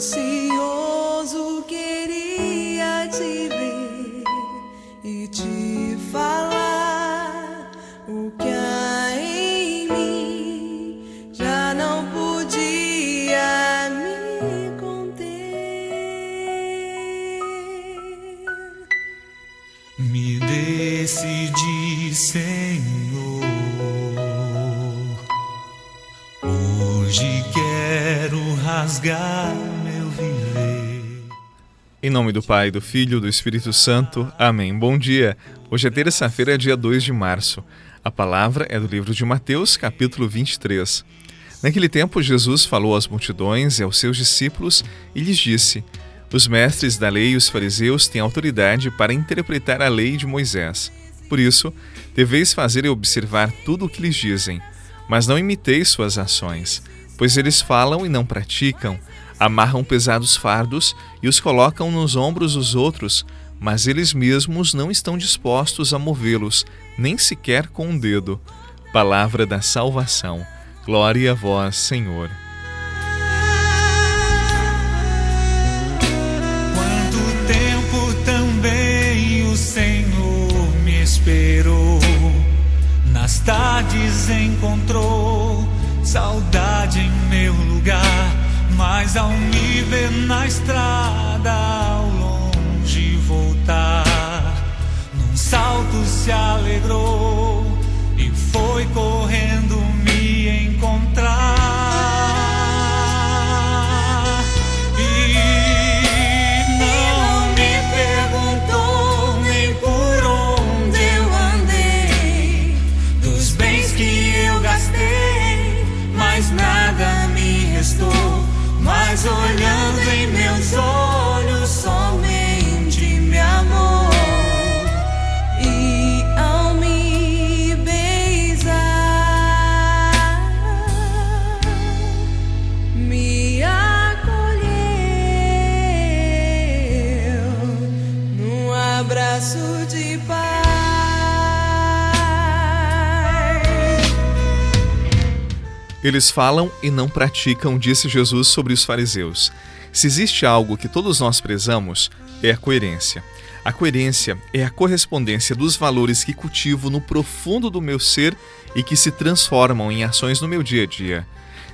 Ansioso queria te ver e te falar o que há em mim já não podia me conter. Me decidi, Senhor. Hoje quero rasgar. Em nome do Pai, do Filho e do Espírito Santo. Amém. Bom dia. Hoje é terça-feira, dia 2 de março. A palavra é do livro de Mateus, capítulo 23. Naquele tempo, Jesus falou às multidões e aos seus discípulos e lhes disse: Os mestres da lei e os fariseus têm autoridade para interpretar a lei de Moisés. Por isso, deveis fazer e observar tudo o que lhes dizem, mas não imiteis suas ações, pois eles falam e não praticam, amarram pesados fardos e os colocam nos ombros dos outros, mas eles mesmos não estão dispostos a movê-los, nem sequer com um dedo. Palavra da salvação. Glória a vós, Senhor. Quanto tempo também o Senhor me esperou. Nas tardes encontrou saudade em. Mas ao me ver na estrada, ao longe voltar, num salto se alegrou e foi correndo me encontrar. E não me perguntou nem por onde eu andei, dos bens que eu gastei, mas nada me restou. Mas olhando em meus olhos, somente me amou. Eles falam e não praticam, disse Jesus sobre os fariseus. Se existe algo que todos nós prezamos, é a coerência. A coerência é a correspondência dos valores que cultivo no profundo do meu ser e que se transformam em ações no meu dia a dia.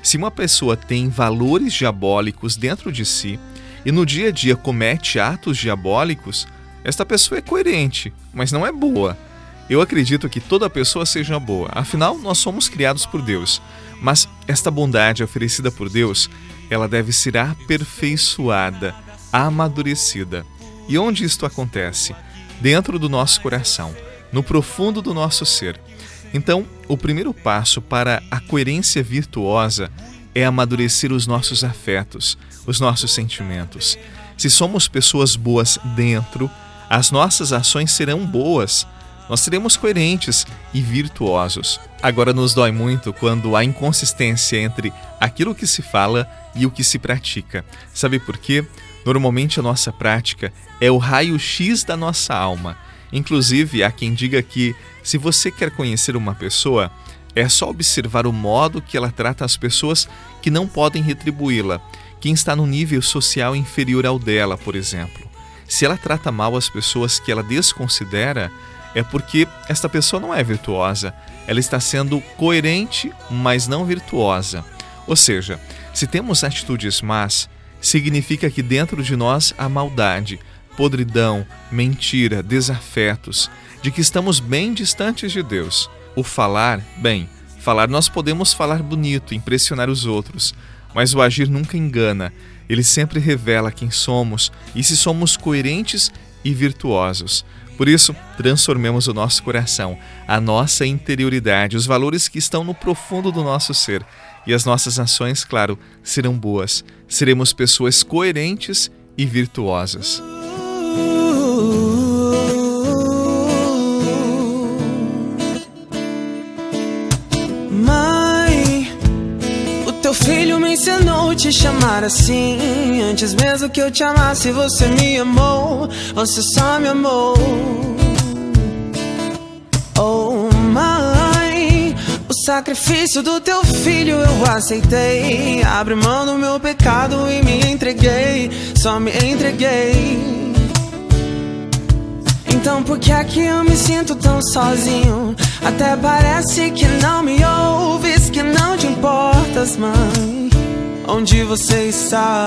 Se uma pessoa tem valores diabólicos dentro de si e no dia a dia comete atos diabólicos, esta pessoa é coerente, mas não é boa. Eu acredito que toda pessoa seja boa, afinal, nós somos criados por Deus. Mas esta bondade oferecida por Deus, ela deve ser aperfeiçoada, amadurecida. E onde isto acontece? Dentro do nosso coração, no profundo do nosso ser. Então, o primeiro passo para a coerência virtuosa é amadurecer os nossos afetos, os nossos sentimentos. Se somos pessoas boas dentro, as nossas ações serão boas nós seremos coerentes e virtuosos. Agora nos dói muito quando há inconsistência entre aquilo que se fala e o que se pratica. Sabe por quê? Normalmente a nossa prática é o raio-x da nossa alma. Inclusive, há quem diga que se você quer conhecer uma pessoa, é só observar o modo que ela trata as pessoas que não podem retribuí-la, quem está no nível social inferior ao dela, por exemplo. Se ela trata mal as pessoas que ela desconsidera, é porque esta pessoa não é virtuosa. Ela está sendo coerente, mas não virtuosa. Ou seja, se temos atitudes más, significa que dentro de nós há maldade, podridão, mentira, desafetos, de que estamos bem distantes de Deus. O falar, bem, falar nós podemos falar bonito, impressionar os outros, mas o agir nunca engana. Ele sempre revela quem somos e se somos coerentes e virtuosos. Por isso, transformemos o nosso coração, a nossa interioridade, os valores que estão no profundo do nosso ser. E as nossas ações, claro, serão boas. Seremos pessoas coerentes e virtuosas. Mãe, o teu filho me ensinou te chamar assim. Antes mesmo que eu te amasse, você me amou. Você só me amou. Sacrifício do teu filho eu aceitei. Abre mão do meu pecado e me entreguei. só me entreguei. Então por que é que eu me sinto tão sozinho? Até parece que não me ouves, que não te importas, mãe. Onde você está?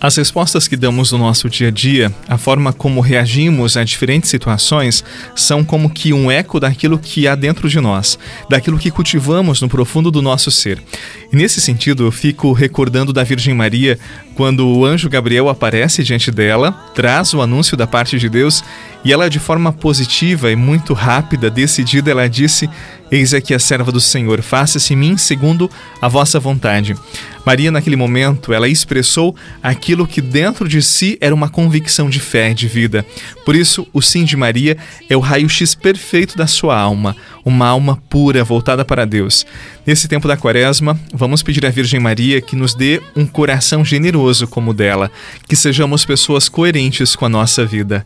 As respostas que damos no nosso dia a dia, a forma como reagimos a diferentes situações, são como que um eco daquilo que há dentro de nós, daquilo que cultivamos no profundo do nosso ser. E nesse sentido, eu fico recordando da Virgem Maria quando o anjo Gabriel aparece diante dela, traz o anúncio da parte de Deus e ela, de forma positiva e muito rápida, decidida, ela disse: Eis aqui a serva do Senhor, faça-se em mim segundo a vossa vontade. Maria, naquele momento, ela expressou aquilo que dentro de si era uma convicção de fé, de vida. Por isso, o sim de Maria é o raio-x perfeito da sua alma, uma alma pura, voltada para Deus. Nesse tempo da quaresma, vamos pedir à Virgem Maria que nos dê um coração generoso como o dela, que sejamos pessoas coerentes com a nossa vida.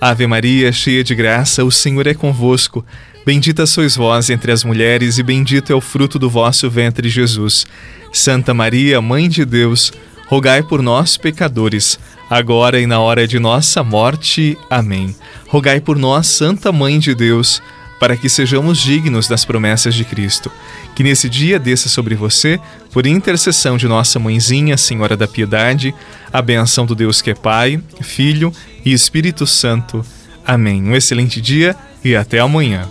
Ave Maria, cheia de graça, o Senhor é convosco. Bendita sois vós entre as mulheres, e bendito é o fruto do vosso ventre, Jesus. Santa Maria, Mãe de Deus, rogai por nós, pecadores, agora e na hora de nossa morte. Amém. Rogai por nós, Santa Mãe de Deus, para que sejamos dignos das promessas de Cristo. Que nesse dia desça sobre você, por intercessão de nossa mãezinha, Senhora da Piedade, a benção do Deus que é Pai, Filho e Espírito Santo. Amém. Um excelente dia e até amanhã.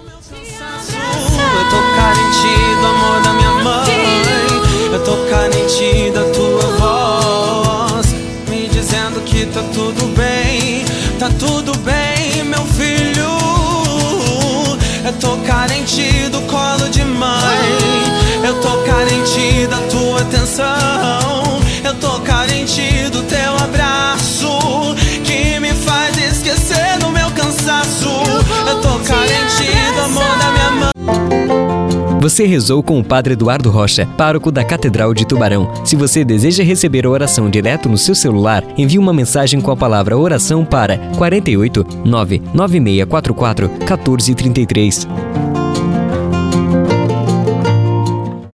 Atenção. Eu tô carente do teu abraço. Que me faz esquecer do meu cansaço. Eu tô carente do amor da minha mãe. Você rezou com o Padre Eduardo Rocha, pároco da Catedral de Tubarão. Se você deseja receber a oração direto no seu celular, envie uma mensagem com a palavra oração para 48 99644 1433.